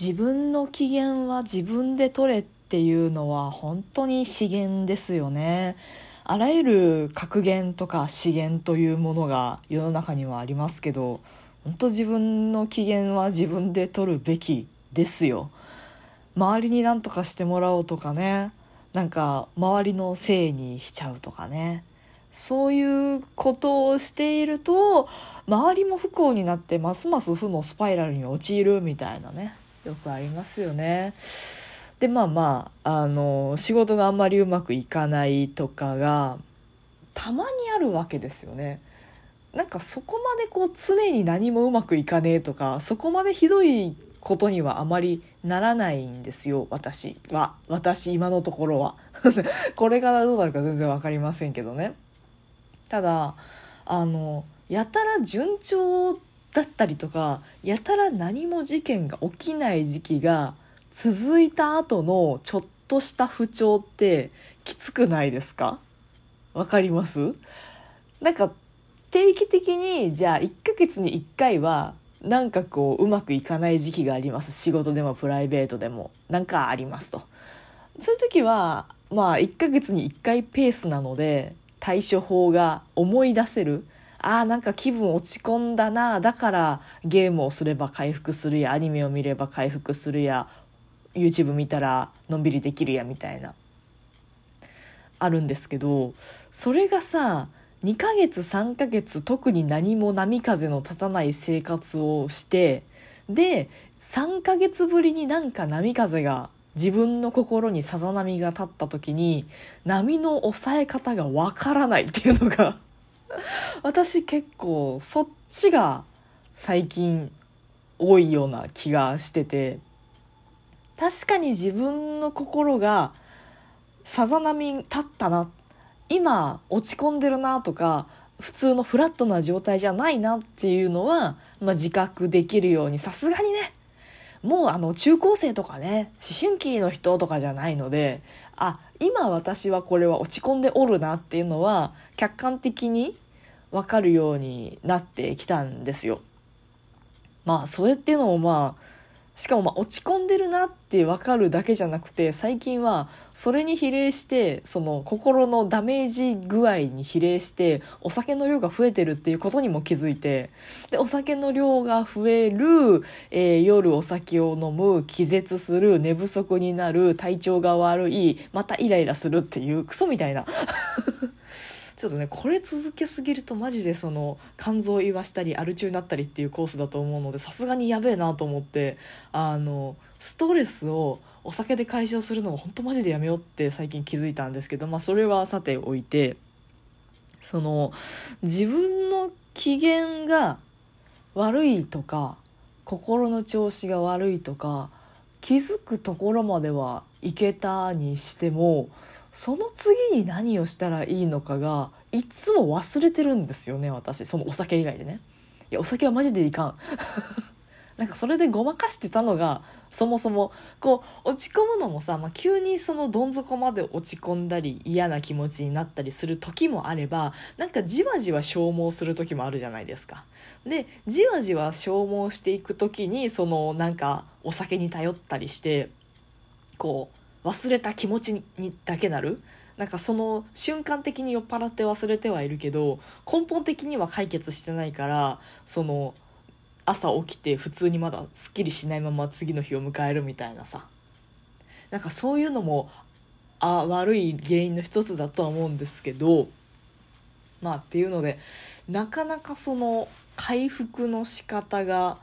自分の機嫌は自分で取れっていうのは本当に資源ですよね。あらゆる格言とか資源というものが世の中にはありますけど本当自分の機嫌は自分で取るべきですよ。周りに何とかしてもらおうとかねなんか周りのせいにしちゃうとかね。そういうことをしていると周りも不幸になってますます負のスパイラルに陥るみたいなね。よくありますよね。でまあまああの仕事があんまりうまくいかないとかがたまにあるわけですよね。なんかそこまでこう常に何もうまくいかねえとかそこまでひどいことにはあまりならないんですよ私は私今のところは これからどうなるか全然分かりませんけどねただあのやたら順調だったりとかやたら何も事件が起きない時期が続いた後のちょっとした不調ってきつくないですか？わかります？なんか定期的にじゃあ1ヶ月に1回はなんかこううまくいかない時期があります。仕事でもプライベートでも。なんかありますと。そういう時はまあ1ヶ月に1回ペースなので対処法が思い出せるあーなんか気分落ち込んだなだからゲームをすれば回復するやアニメを見れば回復するや YouTube 見たらのんびりできるやみたいな。あるんですけどそれがさ2ヶ月3ヶ月特に何も波風の立たない生活をしてで3ヶ月ぶりになんか波風が自分の心にさざ波が立った時に波の抑え方がわからないっていうのが 私結構そっちが最近多いような気がしてて。確かに自分の心がさざ波立ったな。今落ち込んでるなとか普通のフラットな状態じゃないなっていうのは、まあ、自覚できるように。さすがにね。もうあの中高生とかね思春期の人とかじゃないのであ今私はこれは落ち込んでおるなっていうのは客観的に分かるようになってきたんですよ。まあそれっていうのもまあしかもま落ち込んでるなって分かるだけじゃなくて最近はそれに比例してその心のダメージ具合に比例してお酒の量が増えてるっていうことにも気づいてでお酒の量が増える、えー、夜お酒を飲む気絶する寝不足になる体調が悪いまたイライラするっていうクソみたいな。ちょっとね。これ続けすぎるとマジでその肝臓を言わしたりアル中になったりっていうコースだと思うのでさすがにやべえなと思ってあのストレスをお酒で解消するのも本当マジでやめようって最近気づいたんですけど、まあ、それはさておいてその自分の機嫌が悪いとか心の調子が悪いとか気づくところまではいけたにしてもその次に何をしたらいいのかがいつも忘れてるんですよね私。そのお酒以外でね。いやお酒はマジでいかん。なんかそれでごまかしてたのがそもそもこう落ち込むのもさ、まあ、急にそのどん底まで落ち込んだり嫌な気持ちになったりする時もあればなんかじわじわ消耗する時もあるじゃないですか。でじわじわ消耗していく時にそのなんかお酒に頼ったりしてこう忘れた気持ちにだけなる。なんかその瞬間的に酔っ払って忘れてはいるけど根本的には解決してないからその朝起きて普通にまだすっきりしないまま次の日を迎えるみたいなさ。なんかそういうのもあ悪い原因の一つだとは思うんですけどまあっていうのでなかなかその回復の仕方が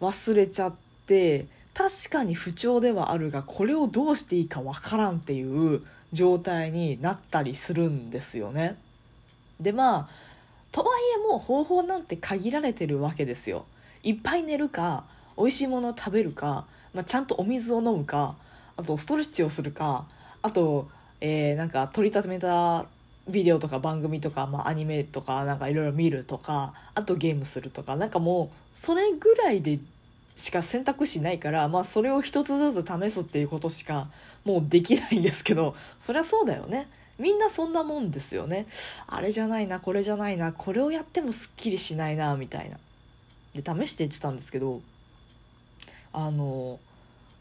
忘れちゃって確かに不調ではあるがこれをどうしていいかわからんっていう状態になったりするんですよね。でまあとはいえもう方法なんて限られてるわけですよ。いっぱい寝るか美味しいものを食べるか、まあ、ちゃんとお水を飲むかあとストレッチをするかあと、えー、なんか取りためたビデオとか番組とか、まあ、アニメとかなんかいろいろ見るとかあとゲームするとかなんかもうそれぐらいでしか選択肢ないから、まあ、それを一つずつ試すっていうことしかもうできないんですけどそりゃそうだよね。みんなそんなもんですよね。あれじゃないなこれじゃないなこれをやってもすっきりしないなみたいな。で試して言ってたんですけどあの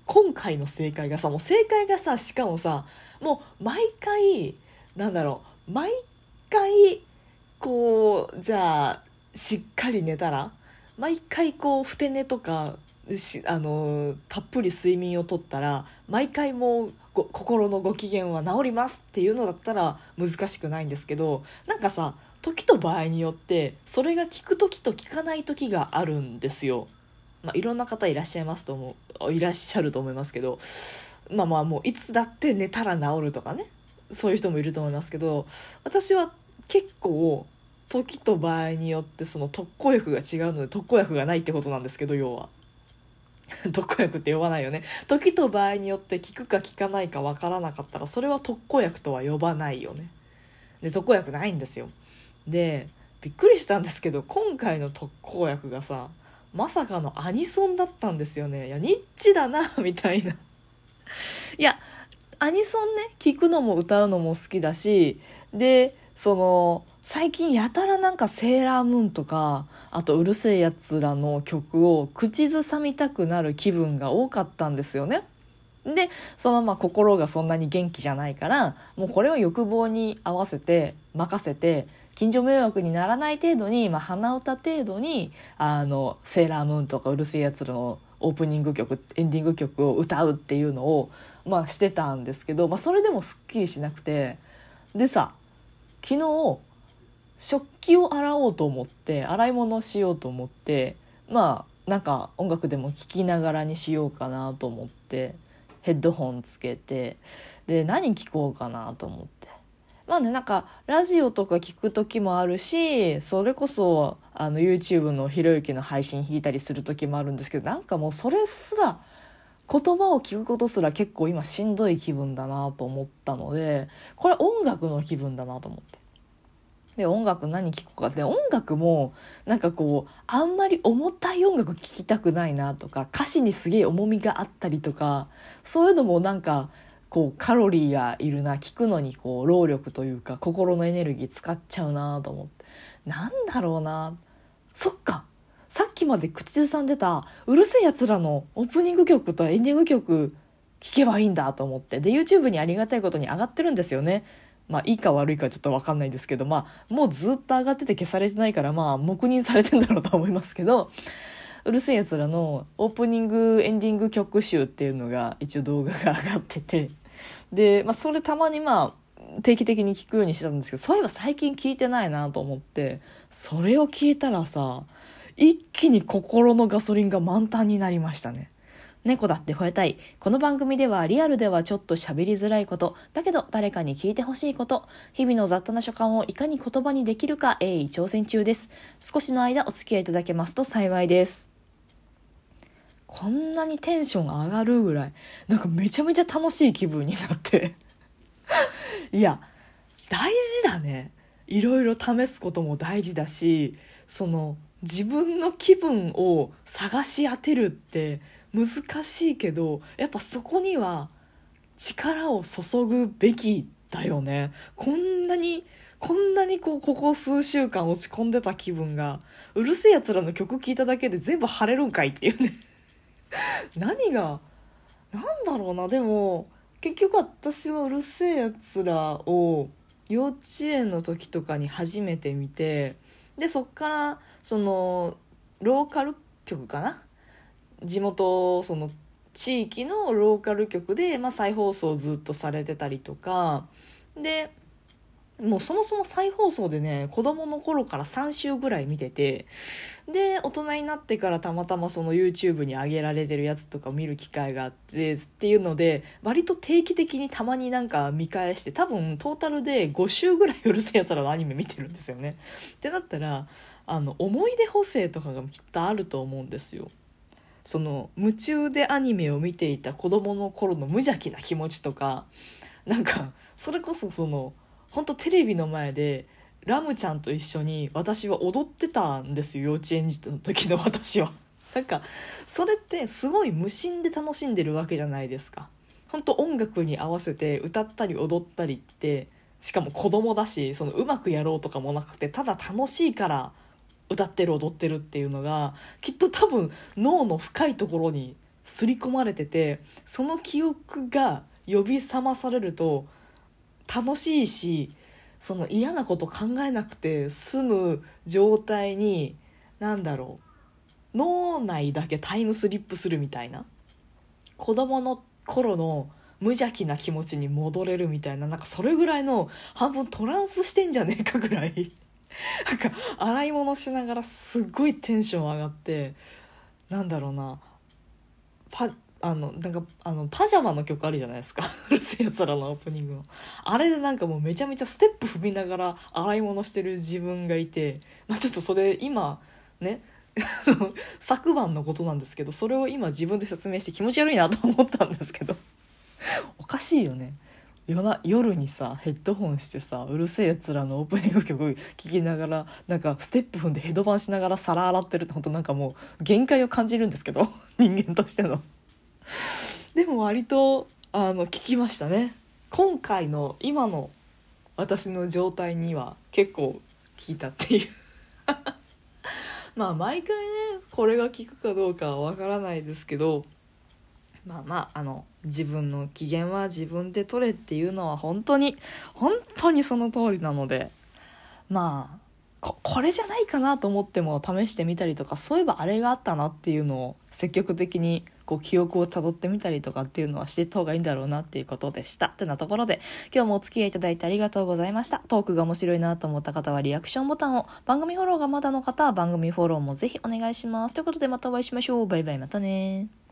今回の正解がさもう正解がさしかもさもう毎回なんだろう毎回こうじゃあしっかり寝たら毎回こうふて寝とかあのたっぷり睡眠をとったら毎回もう心のご機嫌は治りますっていうのだったら難しくないんですけどなんかさ時と場合によってそれが効く時と効かない時があるんですよ。まあ、いろんな方いらっしゃいますと思ういらっしゃると思いますけどまあまあもういつだって寝たら治るとかねそういう人もいると思いますけど私は結構時と場合によってその特効薬が違うので特効薬がないってことなんですけど要は。特効薬って呼ばないよね。時と場合によって効くか効かないか分からなかったらそれは特効薬とは呼ばないよね。で特効薬ないんですよ。でびっくりしたんですけど今回の特効薬がさまさかのアニソンだったんですよね。いやニッチだなみたいな。いやアニソンね聞くのも歌うのも好きだしでその最近やたらなんかセーラームーンとかあとうるせえやつらの曲を口ずさみたくなる気分が多かったんですよね。でそのまあ心がそんなに元気じゃないからもうこれを欲望に合わせて任せて近所迷惑にならない程度に、まあ、鼻歌程度にあのセーラームーンとかうるせえやつらのオープニング曲エンディング曲を歌うっていうのを、まあ、してたんですけど、まあ、それでもすっきりしなくてでさ昨日食器を洗おうと思って洗い物をしようと思ってまあなんか音楽でも聴きながらにしようかなと思ってヘッドホンつけてで何聴こうかなと思ってまあねなんかラジオとか聞く時もあるしそれこそあの YouTube のひろゆきの配信弾いたりする時もあるんですけどなんかもうそれすら言葉を聞くことすら結構今しんどい気分だなと思ったのでこれ音楽の気分だなと思って。で音楽何聴くか。って音楽もなんかこうあんまり重たい音楽聴きたくないなとか歌詞にすげえ重みがあったりとかそういうのもなんかこうカロリーがいるな。聞くのにこう労力というか心のエネルギー使っちゃうなと思って。なんだろうな。そっか。さっきまで口ずさんでたうるせえやつらのオープニング曲とエンディング曲聴けばいいんだと思って。で YouTube にありがたいことに上がってるんですよね。まあいいか悪いかちょっと分かんないですけどまあもうずっと上がってて消されてないからまあ黙認されてんだろうと思いますけどうるせえやつらのオープニングエンディング曲集っていうのが一応動画が上がっててで、まあ、それたまにまあ定期的に聞くようにしてたんですけどそういえば最近聞いてないなと思ってそれを聞いたらさ一気に心のガソリンが満タンになりましたね。猫だって吠えたい。この番組ではリアルではちょっと喋りづらいこと、だけど誰かに聞いてほしいこと、日々の雑多な所感をいかに言葉にできるか鋭意挑戦中です。少しの間お付き合いいただけますと幸いです。こんなにテンション上がるぐらい、なんかめちゃめちゃ楽しい気分になっていや、大事だね。いろいろ試すことも大事だし、その自分の気分を探し当てるって難しいけどやっぱそこには力を注ぐべきだよね。こんなにこんなにこうここ数週間落ち込んでた気分がうるせえやつらの曲聴いただけで全部晴れるんかいっていうね。何が何だろうな。でも結局私はうるせえやつらを幼稚園の時とかに初めて見てでそっからそのローカル局かな？地元その地域のローカル局で、まあ、再放送ずっとされてたりとか。でもうそもそも再放送でね子供の頃から3週ぐらい見ててで大人になってからたまたまその YouTube に上げられてるやつとかを見る機会があってっていうので割と定期的にたまになんか見返して多分トータルで5週ぐらいうるせえやつらのアニメ見てるんですよね。ってなったらあの思い出補正とかがきっとあると思うんですよ。その夢中でアニメを見ていた子供の頃の無邪気な気持ちとかなんかそれこそその本当テレビの前でラムちゃんと一緒に私は踊ってたんですよ幼稚園児の時の私は。なんかそれってすごい無心で楽しんでるわけじゃないですか。本当音楽に合わせて歌ったり踊ったりってしかも子供だしそのうまくやろうとかもなくてただ楽しいから歌ってる踊ってるっていうのがきっと多分脳の深いところに刷り込まれててその記憶が呼び覚まされると楽しいしその嫌なこと考えなくて済む状態に何だろう脳内だけタイムスリップするみたいな子供の頃の無邪気な気持ちに戻れるみたいななんかそれぐらいの半分トランスしてんじゃねえかぐらい なんか洗い物しながらすっごいテンション上がってなんだろうなパあのなんかあのパジャマの曲あるじゃないですか。うるせえやつらのオープニングの。あれでなんかもうめちゃめちゃステップ踏みながら洗い物してる自分がいて、まあ、ちょっとそれ今ね 昨晩のことなんですけどそれを今自分で説明して気持ち悪いなと思ったんですけど。おかしいよね。夜な夜にさヘッドホンしてさうるせえやつらのオープニング曲聴きながらなんかステップ踏んでヘドバンしながら皿洗ってるって本当なんかもう限界を感じるんですけど。人間としての。でも割とあの聞きましたね。今回の今の私の状態には結構聞いたっていう。まあ毎回ねこれが効くかどうかはわからないですけどまあまああの自分の機嫌は自分で取れっていうのは本当に本当にその通りなのでまあここれじゃないかなと思っても試してみたりとかそういえばあれがあったなっていうのを積極的にこう記憶をたどってみたりとかっていうのはしていった方がいいんだろうなっていうことでした。ってなところで今日もお付き合いいただいてありがとうございました。トークが面白いなと思った方はリアクションボタンを。番組フォローがまだの方は番組フォローもぜひお願いします。ということでまたお会いしましょう。バイバイ。またね